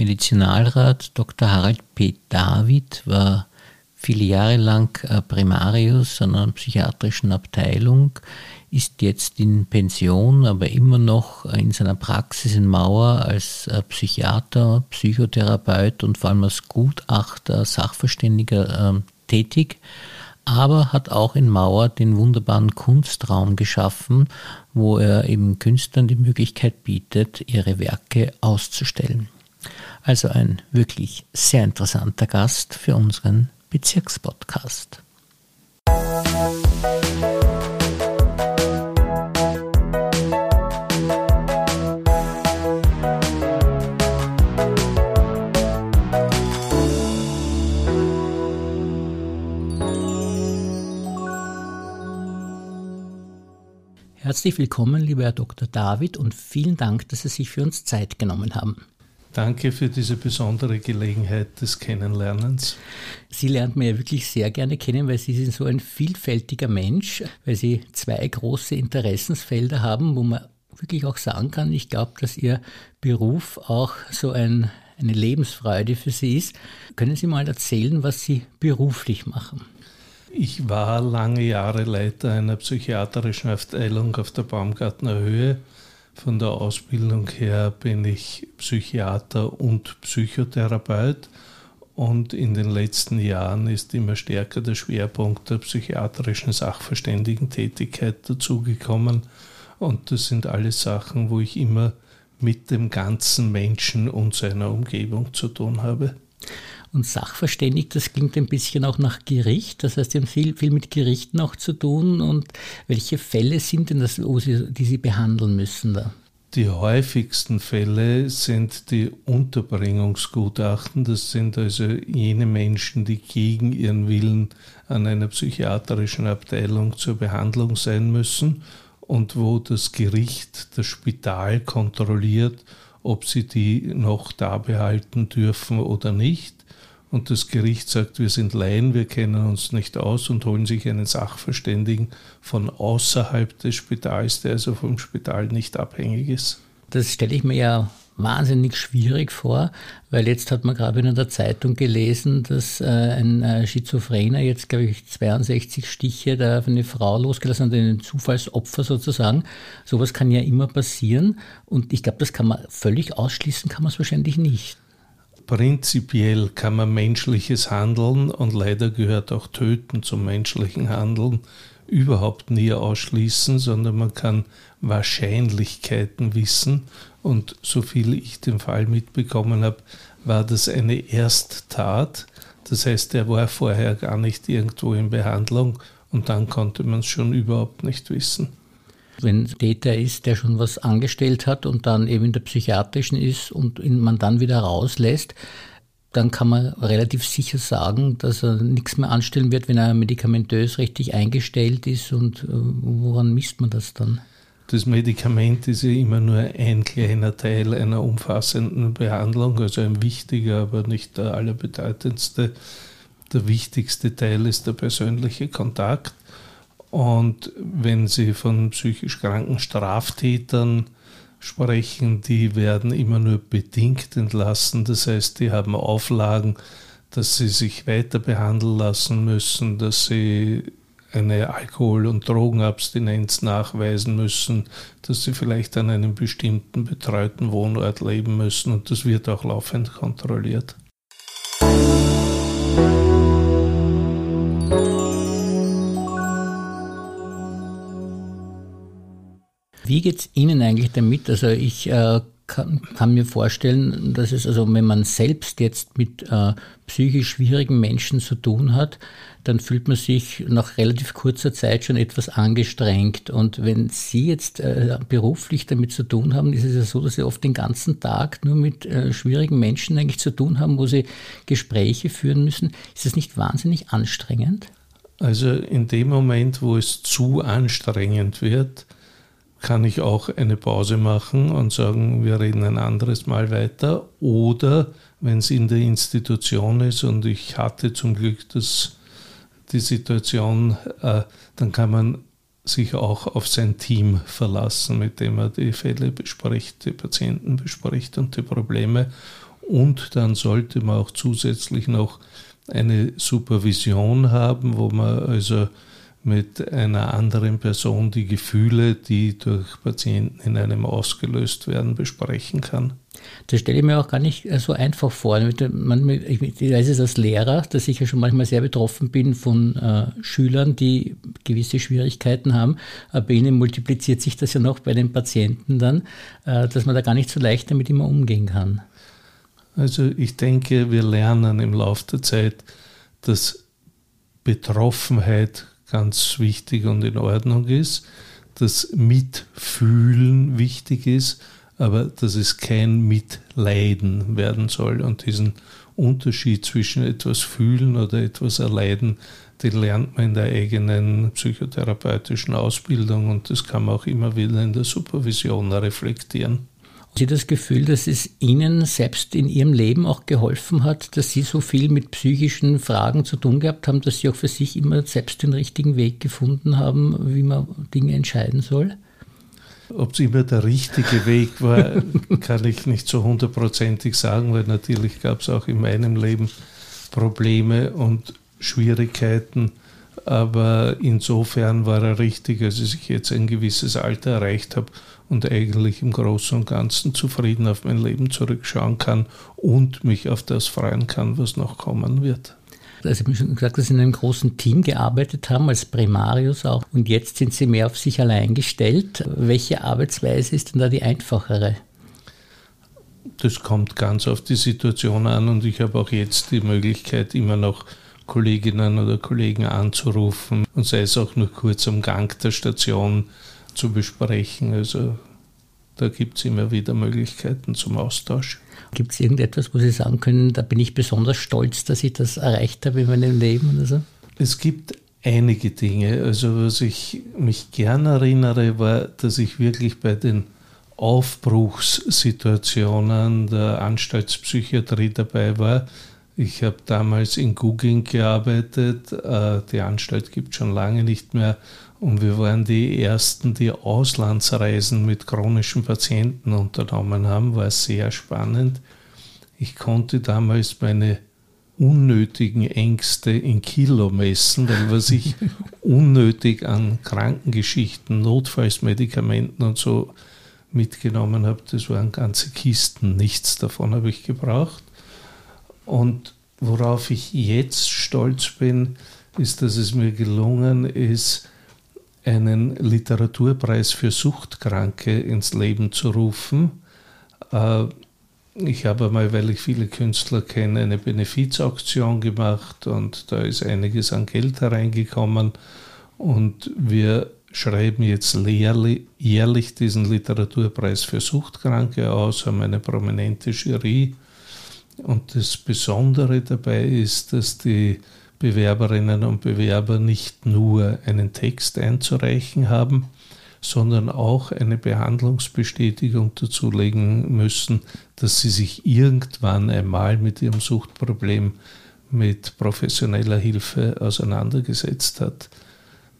Medizinalrat Dr. Harald P. David war viele Jahre lang äh, Primarius an einer psychiatrischen Abteilung, ist jetzt in Pension, aber immer noch in seiner Praxis in Mauer als äh, Psychiater, Psychotherapeut und vor allem als Gutachter, Sachverständiger äh, tätig, aber hat auch in Mauer den wunderbaren Kunstraum geschaffen, wo er eben Künstlern die Möglichkeit bietet, ihre Werke auszustellen. Also ein wirklich sehr interessanter Gast für unseren Bezirkspodcast. Herzlich willkommen, lieber Herr Dr. David, und vielen Dank, dass Sie sich für uns Zeit genommen haben. Danke für diese besondere Gelegenheit des Kennenlernens. Sie lernt mir ja wirklich sehr gerne kennen, weil Sie sind so ein vielfältiger Mensch, weil Sie zwei große Interessensfelder haben, wo man wirklich auch sagen kann, ich glaube, dass Ihr Beruf auch so ein, eine Lebensfreude für Sie ist. Können Sie mal erzählen, was Sie beruflich machen? Ich war lange Jahre Leiter einer psychiatrischen Abteilung auf der Baumgartner Höhe von der Ausbildung her bin ich Psychiater und Psychotherapeut und in den letzten Jahren ist immer stärker der Schwerpunkt der psychiatrischen Sachverständigentätigkeit dazugekommen. Und das sind alles Sachen, wo ich immer mit dem ganzen Menschen und seiner Umgebung zu tun habe. Und sachverständig, das klingt ein bisschen auch nach Gericht. Das heißt, Sie haben viel, viel mit Gerichten auch zu tun. Und welche Fälle sind denn das, Sie, die Sie behandeln müssen da? Die häufigsten Fälle sind die Unterbringungsgutachten. Das sind also jene Menschen, die gegen ihren Willen an einer psychiatrischen Abteilung zur Behandlung sein müssen und wo das Gericht das Spital kontrolliert, ob sie die noch da behalten dürfen oder nicht und das Gericht sagt, wir sind Laien, wir kennen uns nicht aus und holen sich einen Sachverständigen von außerhalb des Spitals, der also vom Spital nicht abhängig ist. Das stelle ich mir ja wahnsinnig schwierig vor, weil jetzt hat man gerade in der Zeitung gelesen, dass äh, ein äh, Schizophrener jetzt, glaube ich, 62 Stiche da auf eine Frau losgelassen hat, ein Zufallsopfer sozusagen. Sowas kann ja immer passieren und ich glaube, das kann man völlig ausschließen, kann man es wahrscheinlich nicht prinzipiell kann man menschliches Handeln und leider gehört auch Töten zum menschlichen Handeln überhaupt nie ausschließen, sondern man kann Wahrscheinlichkeiten wissen. Und so viel ich den Fall mitbekommen habe, war das eine Ersttat. Das heißt, er war vorher gar nicht irgendwo in Behandlung und dann konnte man es schon überhaupt nicht wissen. Wenn Täter ist, der schon was angestellt hat und dann eben in der psychiatrischen ist und ihn man dann wieder rauslässt, dann kann man relativ sicher sagen, dass er nichts mehr anstellen wird, wenn er medikamentös richtig eingestellt ist. Und äh, woran misst man das dann? Das Medikament ist ja immer nur ein kleiner Teil einer umfassenden Behandlung, also ein wichtiger, aber nicht der allerbedeutendste. Der wichtigste Teil ist der persönliche Kontakt. Und wenn Sie von psychisch kranken Straftätern sprechen, die werden immer nur bedingt entlassen. Das heißt, die haben Auflagen, dass sie sich weiter behandeln lassen müssen, dass sie eine Alkohol- und Drogenabstinenz nachweisen müssen, dass sie vielleicht an einem bestimmten betreuten Wohnort leben müssen und das wird auch laufend kontrolliert. Wie geht es Ihnen eigentlich damit? Also ich äh, kann, kann, mir vorstellen, dass es, also wenn man selbst jetzt mit äh, psychisch schwierigen Menschen zu tun hat, dann fühlt man sich nach relativ kurzer Zeit schon etwas angestrengt. Und wenn Sie jetzt äh, beruflich damit zu tun haben, ist es ja so, dass Sie oft den ganzen Tag nur mit äh, schwierigen Menschen eigentlich zu tun haben, wo Sie Gespräche führen müssen. Ist das nicht wahnsinnig anstrengend? Also in dem Moment, wo es zu anstrengend wird, kann ich auch eine Pause machen und sagen, wir reden ein anderes Mal weiter. Oder wenn es in der Institution ist und ich hatte zum Glück das, die Situation, äh, dann kann man sich auch auf sein Team verlassen, mit dem er die Fälle bespricht, die Patienten bespricht und die Probleme. und dann sollte man auch zusätzlich noch eine Supervision haben, wo man also mit einer anderen Person die Gefühle, die durch Patienten in einem ausgelöst werden, besprechen kann. Das stelle ich mir auch gar nicht äh, so einfach vor. Ich weiß es als Lehrer, dass ich ja schon manchmal sehr betroffen bin von äh, Schülern, die gewisse Schwierigkeiten haben. Aber bei ihnen multipliziert sich das ja noch bei den Patienten dann, äh, dass man da gar nicht so leicht damit immer umgehen kann. Also ich denke, wir lernen im Laufe der Zeit, dass Betroffenheit ganz wichtig und in Ordnung ist, dass Mitfühlen wichtig ist, aber dass es kein Mitleiden werden soll. Und diesen Unterschied zwischen etwas fühlen oder etwas erleiden, den lernt man in der eigenen psychotherapeutischen Ausbildung und das kann man auch immer wieder in der Supervision reflektieren. Sie das Gefühl, dass es Ihnen selbst in Ihrem Leben auch geholfen hat, dass Sie so viel mit psychischen Fragen zu tun gehabt haben, dass Sie auch für sich immer selbst den richtigen Weg gefunden haben, wie man Dinge entscheiden soll? Ob es immer der richtige Weg war, kann ich nicht so hundertprozentig sagen, weil natürlich gab es auch in meinem Leben Probleme und Schwierigkeiten. Aber insofern war er richtig, als ich jetzt ein gewisses Alter erreicht habe und eigentlich im Großen und Ganzen zufrieden auf mein Leben zurückschauen kann und mich auf das freuen kann, was noch kommen wird. Also ich habe schon gesagt, dass Sie in einem großen Team gearbeitet haben, als Primarius auch. Und jetzt sind Sie mehr auf sich allein gestellt. Welche Arbeitsweise ist denn da die einfachere? Das kommt ganz auf die Situation an und ich habe auch jetzt die Möglichkeit, immer noch Kolleginnen oder Kollegen anzurufen und sei es auch nur kurz am Gang der Station zu besprechen. Also da gibt es immer wieder Möglichkeiten zum Austausch. Gibt es irgendetwas, wo Sie sagen können, da bin ich besonders stolz, dass ich das erreicht habe in meinem Leben oder so? Es gibt einige Dinge. Also was ich mich gern erinnere, war, dass ich wirklich bei den Aufbruchssituationen der Anstaltspsychiatrie dabei war. Ich habe damals in Google gearbeitet. Äh, die Anstalt gibt es schon lange nicht mehr. Und wir waren die Ersten, die Auslandsreisen mit chronischen Patienten unternommen haben. War sehr spannend. Ich konnte damals meine unnötigen Ängste in Kilo messen, weil was ich unnötig an Krankengeschichten, Notfallsmedikamenten und so mitgenommen habe, das waren ganze Kisten. Nichts davon habe ich gebraucht. Und worauf ich jetzt stolz bin, ist, dass es mir gelungen ist, einen Literaturpreis für Suchtkranke ins Leben zu rufen. Äh, ich habe einmal, weil ich viele Künstler kenne, eine Benefizauktion gemacht und da ist einiges an Geld hereingekommen und wir schreiben jetzt jährlich diesen Literaturpreis für Suchtkranke aus, haben eine prominente Jury und das Besondere dabei ist, dass die Bewerberinnen und Bewerber nicht nur einen Text einzureichen haben, sondern auch eine Behandlungsbestätigung dazulegen müssen, dass sie sich irgendwann einmal mit ihrem Suchtproblem mit professioneller Hilfe auseinandergesetzt hat.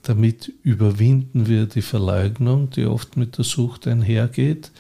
Damit überwinden wir die Verleugnung, die oft mit der Sucht einhergeht,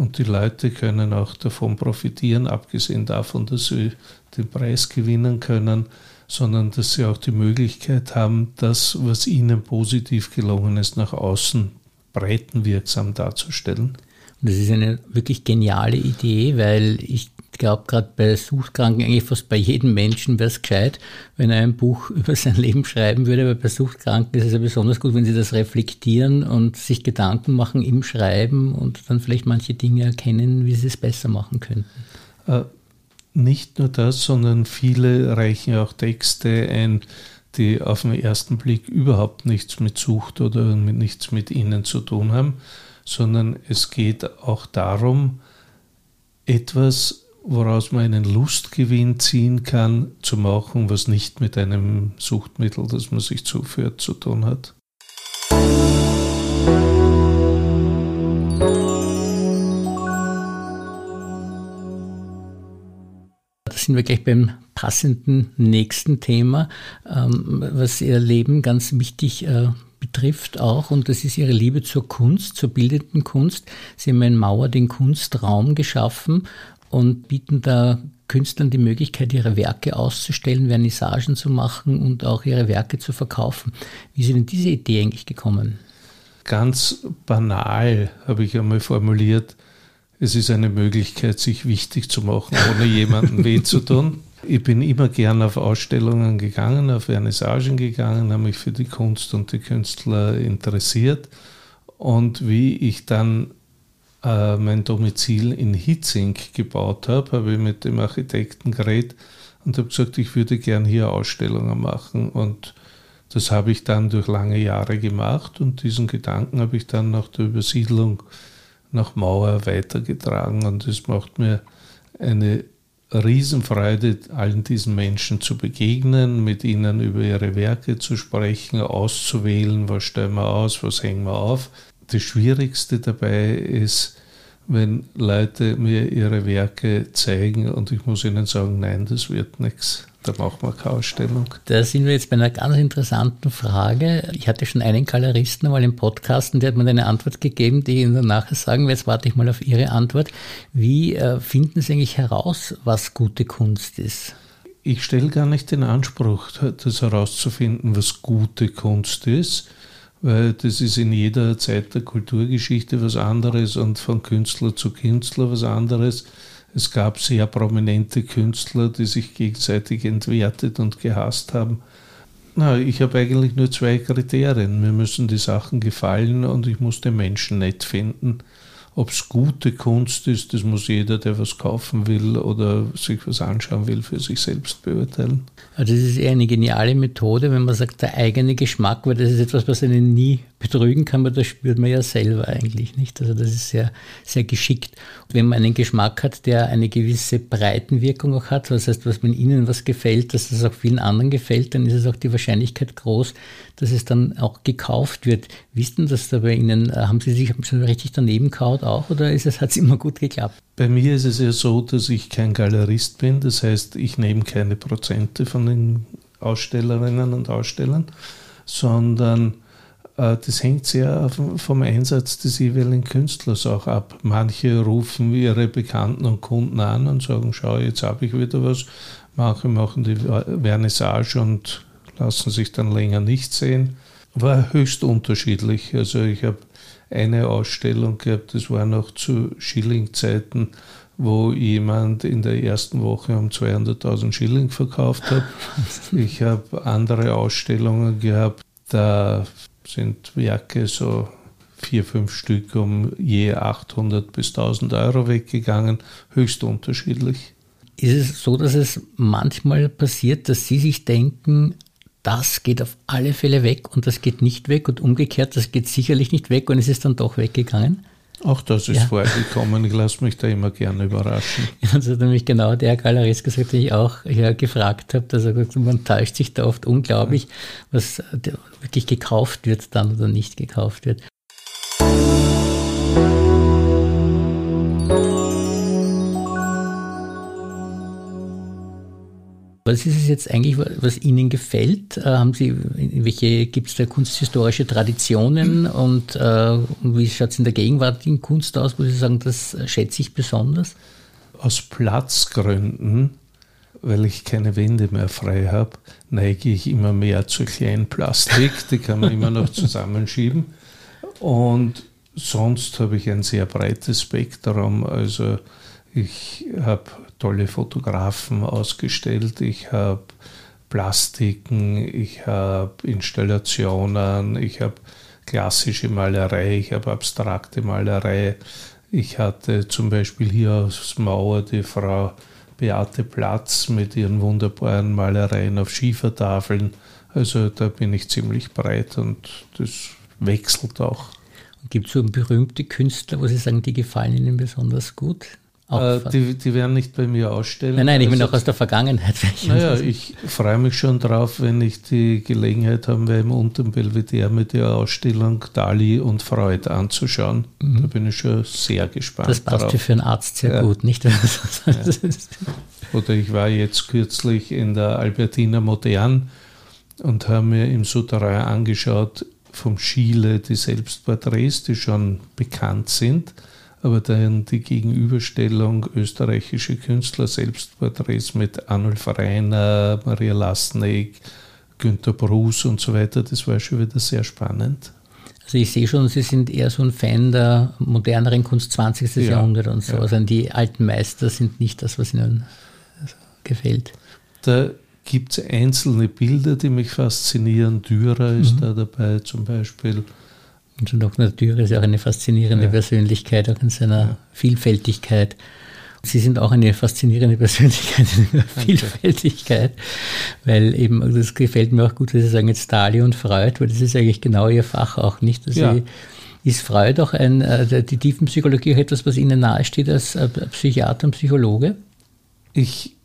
und die Leute können auch davon profitieren, abgesehen davon, dass sie den Preis gewinnen können, sondern dass sie auch die Möglichkeit haben, das, was ihnen positiv gelungen ist, nach außen breitenwirksam darzustellen. Das ist eine wirklich geniale Idee, weil ich glaube, gerade bei Suchtkranken, eigentlich fast bei jedem Menschen wäre es gescheit, wenn er ein Buch über sein Leben schreiben würde, aber bei Suchtkranken ist es ja besonders gut, wenn sie das reflektieren und sich Gedanken machen im Schreiben und dann vielleicht manche Dinge erkennen, wie sie es besser machen könnten. Äh, nicht nur das, sondern viele reichen auch Texte ein, die auf den ersten Blick überhaupt nichts mit Sucht oder mit nichts mit ihnen zu tun haben, sondern es geht auch darum, etwas, woraus man einen Lustgewinn ziehen kann, zu machen, was nicht mit einem Suchtmittel, das man sich zuführt, zu tun hat. sind wir gleich beim passenden nächsten Thema, ähm, was Ihr Leben ganz wichtig betrifft auch, und das ist Ihre Liebe zur Kunst, zur bildenden Kunst. Sie haben in Mauer den Kunstraum geschaffen und bieten da Künstlern die Möglichkeit, ihre Werke auszustellen, Vernissagen zu machen und auch ihre Werke zu verkaufen. Wie ist Ihnen diese Idee eigentlich gekommen? Ganz banal habe ich einmal formuliert, es ist eine Möglichkeit, sich wichtig zu machen, ohne jemandem weh zu tun. Ich bin immer gern auf Ausstellungen gegangen, auf Vernissagen gegangen, habe mich für die Kunst und die Künstler interessiert. Und wie ich dann äh, mein Domizil in Hitzing gebaut habe, habe ich mit dem Architekten geredet und habe gesagt, ich würde gern hier Ausstellungen machen. Und das habe ich dann durch lange Jahre gemacht und diesen Gedanken habe ich dann nach der Übersiedlung nach Mauer weitergetragen und es macht mir eine Riesenfreude, allen diesen Menschen zu begegnen, mit ihnen über ihre Werke zu sprechen, auszuwählen, was stellen wir aus, was hängen wir auf. Das Schwierigste dabei ist, wenn Leute mir ihre Werke zeigen und ich muss ihnen sagen, nein, das wird nichts. Da machen wir keine Ausstellung. Da sind wir jetzt bei einer ganz interessanten Frage. Ich hatte schon einen Galeristen einmal im Podcast und der hat mir eine Antwort gegeben, die ich Ihnen nachher sagen werde. Jetzt warte ich mal auf Ihre Antwort. Wie äh, finden Sie eigentlich heraus, was gute Kunst ist? Ich stelle gar nicht den Anspruch, das herauszufinden, was gute Kunst ist, weil das ist in jeder Zeit der Kulturgeschichte was anderes und von Künstler zu Künstler was anderes. Es gab sehr prominente Künstler, die sich gegenseitig entwertet und gehasst haben. Na, ich habe eigentlich nur zwei Kriterien. Mir müssen die Sachen gefallen und ich muss den Menschen nett finden. Ob es gute Kunst ist, das muss jeder, der was kaufen will oder sich was anschauen will, für sich selbst beurteilen. Also das ist eher eine geniale Methode, wenn man sagt, der eigene Geschmack, weil das ist etwas, was einen nie betrügen kann, weil das spürt man ja selber eigentlich nicht. Also das ist sehr, sehr geschickt. wenn man einen Geschmack hat, der eine gewisse Breitenwirkung auch hat, das heißt, was wenn Ihnen was gefällt, dass das auch vielen anderen gefällt, dann ist es auch die Wahrscheinlichkeit groß, dass es dann auch gekauft wird. Wissen das da bei Ihnen? Haben Sie sich Sie richtig daneben kaut auch oder hat es immer gut geklappt? Bei mir ist es ja so, dass ich kein Galerist bin. Das heißt, ich nehme keine Prozente von den Ausstellerinnen und Ausstellern, sondern äh, das hängt sehr vom Einsatz des jeweiligen Künstlers auch ab. Manche rufen ihre Bekannten und Kunden an und sagen, schau, jetzt habe ich wieder was. Manche machen die Vernissage und lassen sich dann länger nicht sehen. War höchst unterschiedlich. Also ich habe eine Ausstellung gehabt, das war noch zu Schilling-Zeiten, wo jemand in der ersten Woche um 200.000 Schilling verkauft hat. Ich habe andere Ausstellungen gehabt, da sind Werke so vier, fünf Stück um je 800 bis 1000 Euro weggegangen, höchst unterschiedlich. Ist es so, dass es manchmal passiert, dass Sie sich denken, das geht auf alle Fälle weg und das geht nicht weg und umgekehrt, das geht sicherlich nicht weg und es ist dann doch weggegangen? Auch das ist ja. vorgekommen. Ich lasse mich da immer gerne überraschen. Das hat nämlich genau der Galerist gesagt, den ich auch ja, gefragt habe, dass er gesagt hat, man täuscht sich da oft unglaublich, was wirklich gekauft wird dann oder nicht gekauft wird. Was ist es jetzt eigentlich, was Ihnen gefällt? Äh, haben Sie, welche gibt es da kunsthistorische Traditionen und äh, wie schaut es in der gegenwärtigen Kunst aus, wo Sie sagen, das schätze ich besonders? Aus Platzgründen, weil ich keine Wände mehr frei habe, neige ich immer mehr zur Kleinplastik. Die kann man immer noch zusammenschieben. Und sonst habe ich ein sehr breites Spektrum. Also ich habe tolle Fotografen ausgestellt, ich habe Plastiken, ich habe Installationen, ich habe klassische Malerei, ich habe abstrakte Malerei. Ich hatte zum Beispiel hier aus Mauer die Frau Beate Platz mit ihren wunderbaren Malereien auf Schiefertafeln. Also da bin ich ziemlich breit und das wechselt auch. Gibt es so berühmte Künstler, wo Sie sagen, die gefallen Ihnen besonders gut? Äh, die, die werden nicht bei mir ausstellen. Nein, nein, ich bin also, auch aus der Vergangenheit. Naja, ich freue mich schon drauf, wenn ich die Gelegenheit haben werde, im Unteren Belvedere mit der Ausstellung Dali und Freud anzuschauen. Mhm. Da bin ich schon sehr gespannt. Das passt drauf. für einen Arzt sehr ja. gut, nicht? Ja. Oder ich war jetzt kürzlich in der Albertina Modern und habe mir im Souterrain angeschaut vom Schiele die Selbstporträts, die schon bekannt sind aber dann die Gegenüberstellung österreichische Künstler, Selbstporträts mit Arnulf Reiner, Maria Lasnik, Günter Bruce und so weiter, das war schon wieder sehr spannend. Also ich sehe schon, Sie sind eher so ein Fan der moderneren Kunst 20. Ja, Jahrhundert und so. Ja. Also die alten Meister sind nicht das, was Ihnen gefällt. Da gibt es einzelne Bilder, die mich faszinieren. Dürer ist mhm. da dabei zum Beispiel. Und schon auch Dürer ist ja auch eine faszinierende ja. Persönlichkeit, auch in seiner Vielfältigkeit. Sie sind auch eine faszinierende Persönlichkeit in ihrer Vielfältigkeit, weil eben, also das gefällt mir auch gut, dass Sie sagen jetzt Dali und Freud, weil das ist eigentlich genau Ihr Fach auch nicht. Also ja. Ist Freud auch ein, äh, die Tiefenpsychologie auch etwas, was Ihnen nahesteht als äh, Psychiater und Psychologe? Ich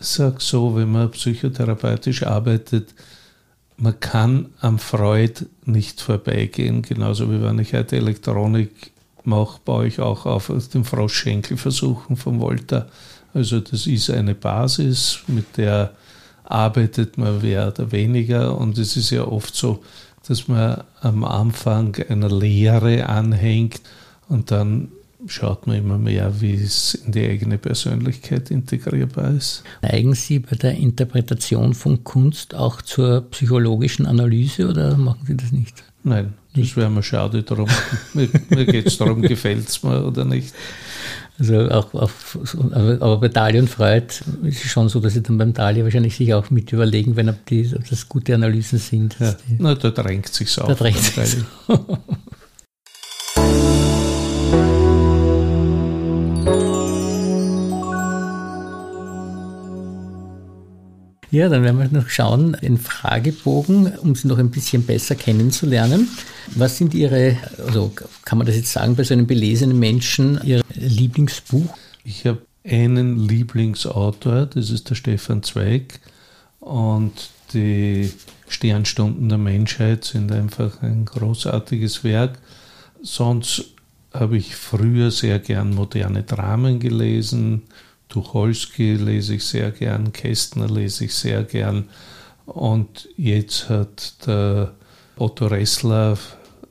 sage so, wenn man psychotherapeutisch arbeitet, man kann am Freud nicht vorbeigehen, genauso wie wenn ich heute Elektronik mache, baue ich auch auf den Froschschenkelversuchen von Volta. Also das ist eine Basis, mit der arbeitet man mehr oder weniger und es ist ja oft so, dass man am Anfang einer Lehre anhängt und dann schaut man immer mehr, wie es in die eigene Persönlichkeit integrierbar ist. Neigen Sie bei der Interpretation von Kunst auch zur psychologischen Analyse oder machen Sie das nicht? Nein, das wäre mir schade darum. mir mir geht es darum, gefällt es mir oder nicht. Also auch auf, aber bei Dali und Freud ist es schon so, dass sie dann beim Dali wahrscheinlich sich auch mit überlegen, wenn ob, die, ob das gute Analysen sind. Ja. Na, da drängt sich auf. Da drängt sich Ja, dann werden wir noch schauen, den Fragebogen, um Sie noch ein bisschen besser kennenzulernen. Was sind Ihre, also kann man das jetzt sagen, bei so einem belesenen Menschen, Ihr Lieblingsbuch? Ich habe einen Lieblingsautor, das ist der Stefan Zweig. Und die Sternstunden der Menschheit sind einfach ein großartiges Werk. Sonst habe ich früher sehr gern moderne Dramen gelesen, Tucholsky lese ich sehr gern, Kästner lese ich sehr gern. Und jetzt hat der Otto Ressler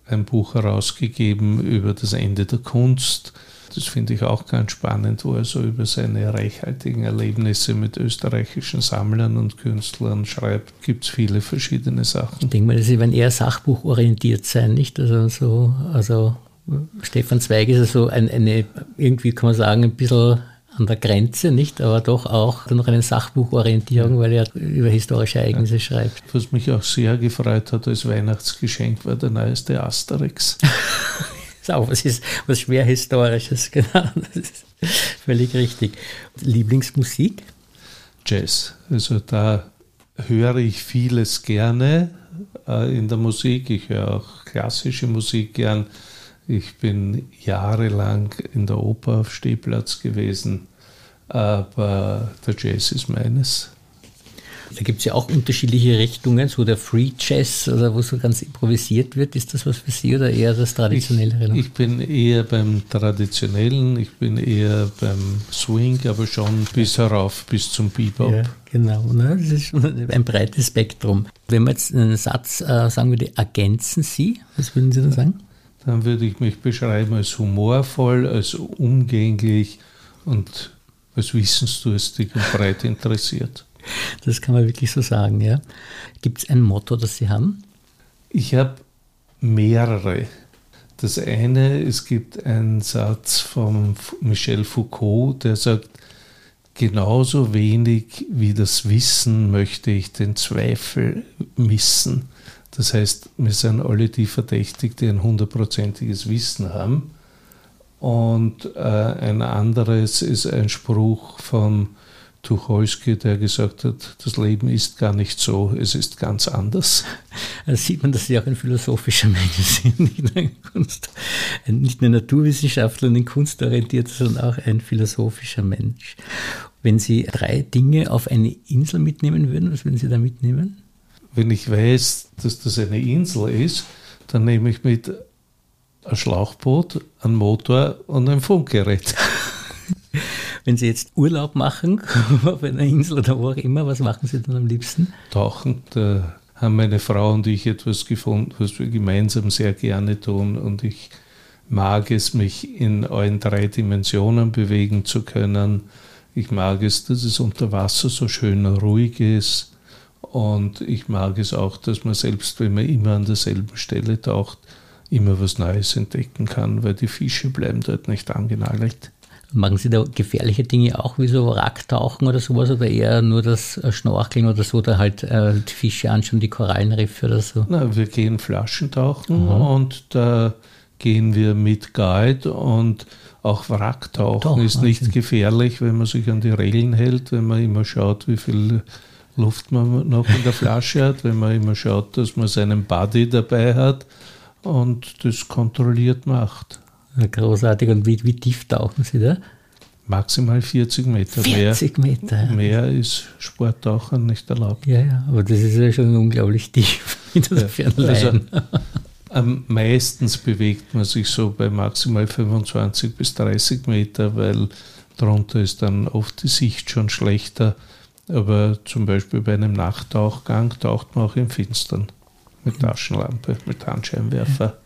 ein Buch herausgegeben über das Ende der Kunst. Das finde ich auch ganz spannend, wo er so über seine reichhaltigen Erlebnisse mit österreichischen Sammlern und Künstlern schreibt. Gibt es viele verschiedene Sachen. Ich denke mal, sie werden eher sachbuchorientiert sein, nicht? Also, so, also Stefan Zweig ist so ein, eine, irgendwie kann man sagen, ein bisschen an der Grenze, nicht, aber doch auch noch eine Sachbuchorientierung, weil er über historische Ereignisse ja. schreibt. Was mich auch sehr gefreut hat als Weihnachtsgeschenk war der neueste Asterix. ist auch was, ist, was schwer Historisches, genau. Das ist völlig richtig. Lieblingsmusik? Jazz. Also da höre ich vieles gerne äh, in der Musik. Ich höre auch klassische Musik gern. Ich bin jahrelang in der Oper auf Stehplatz gewesen, aber der Jazz ist meines. Da gibt es ja auch unterschiedliche Richtungen, so der Free Jazz, oder wo so ganz improvisiert wird. Ist das was für Sie oder eher das Traditionellere? Ich, ich bin eher beim Traditionellen, ich bin eher beim Swing, aber schon bis herauf, bis zum Bebop. Ja, genau, ne? das ist schon ein breites Spektrum. Wenn man jetzt einen Satz äh, sagen würde, ergänzen Sie, was würden Sie dann sagen? Dann würde ich mich beschreiben als humorvoll, als umgänglich und als wissensdurstig und breit interessiert. Das kann man wirklich so sagen, ja. Gibt es ein Motto, das Sie haben? Ich habe mehrere. Das eine, es gibt einen Satz von Michel Foucault, der sagt, genauso wenig wie das Wissen möchte ich den Zweifel missen. Das heißt, wir sind alle die verdächtig, die ein hundertprozentiges Wissen haben. Und äh, ein anderes ist ein Spruch von Tucholsky, der gesagt hat, das Leben ist gar nicht so, es ist ganz anders. Da sieht man, dass Sie auch ein philosophischer Mensch sind, nicht ein, Kunst, nicht nur Naturwissenschaftler und ein kunstorientiert, sondern auch ein philosophischer Mensch. Wenn Sie drei Dinge auf eine Insel mitnehmen würden, was würden Sie da mitnehmen? Wenn ich weiß, dass das eine Insel ist, dann nehme ich mit ein Schlauchboot, einen Motor und ein Funkgerät. Wenn Sie jetzt Urlaub machen auf einer Insel oder wo auch immer, was machen Sie dann am liebsten? Tauchen. Da haben meine Frau und ich etwas gefunden, was wir gemeinsam sehr gerne tun. Und ich mag es, mich in allen drei Dimensionen bewegen zu können. Ich mag es, dass es unter Wasser so schön ruhig ist. Und ich mag es auch, dass man selbst, wenn man immer an derselben Stelle taucht, immer was Neues entdecken kann, weil die Fische bleiben dort nicht angenagelt. Machen Sie da gefährliche Dinge auch, wie so Wracktauchen oder sowas, oder eher nur das Schnorcheln oder so, oder halt äh, die Fische anschauen, die Korallenriffe oder so? Na, wir gehen Flaschentauchen mhm. und da gehen wir mit Guide und auch Wracktauchen Doch, ist nicht okay. gefährlich, wenn man sich an die Regeln hält, wenn man immer schaut, wie viel Luft man noch in der Flasche hat, wenn man immer schaut, dass man seinen Buddy dabei hat und das kontrolliert macht. Großartig. Und wie, wie tief tauchen Sie da? Maximal 40 Meter. 40 mehr, Meter. Mehr ist Sporttauchen nicht erlaubt. Ja, ja, aber das ist ja schon unglaublich tief. Insofern ja, also, am meisten bewegt man sich so bei maximal 25 bis 30 Meter, weil darunter ist dann oft die Sicht schon schlechter. Aber zum Beispiel bei einem Nachttauchgang taucht man auch im Finstern mit Taschenlampe, mit Handscheinwerfer.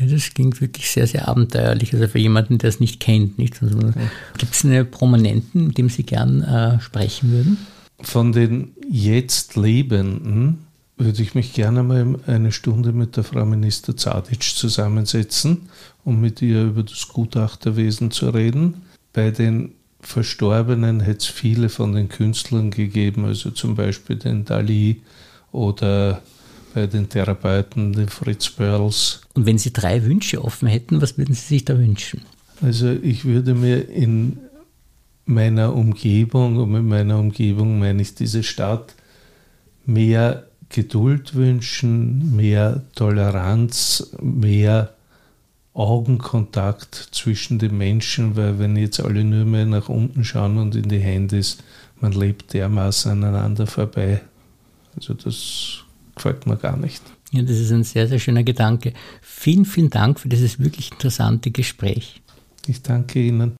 Ja, das klingt wirklich sehr, sehr abenteuerlich. Also für jemanden, der es nicht kennt. Nicht? Also, ja. Gibt es eine Prominenten, mit dem Sie gern äh, sprechen würden? Von den jetzt Lebenden würde ich mich gerne mal eine Stunde mit der Frau Minister Zadic zusammensetzen, um mit ihr über das Gutachterwesen zu reden. Bei den Verstorbenen hätte es viele von den Künstlern gegeben, also zum Beispiel den Dali oder bei den Therapeuten, den Fritz Perls. Und wenn Sie drei Wünsche offen hätten, was würden Sie sich da wünschen? Also ich würde mir in meiner Umgebung, und mit meiner Umgebung meine ich diese Stadt, mehr Geduld wünschen, mehr Toleranz, mehr Augenkontakt zwischen den Menschen, weil wenn jetzt alle nur mehr nach unten schauen und in die Hände ist, man lebt dermaßen aneinander vorbei. Also das gefällt mir gar nicht. Ja, das ist ein sehr, sehr schöner Gedanke. Vielen, vielen Dank für dieses wirklich interessante Gespräch. Ich danke Ihnen.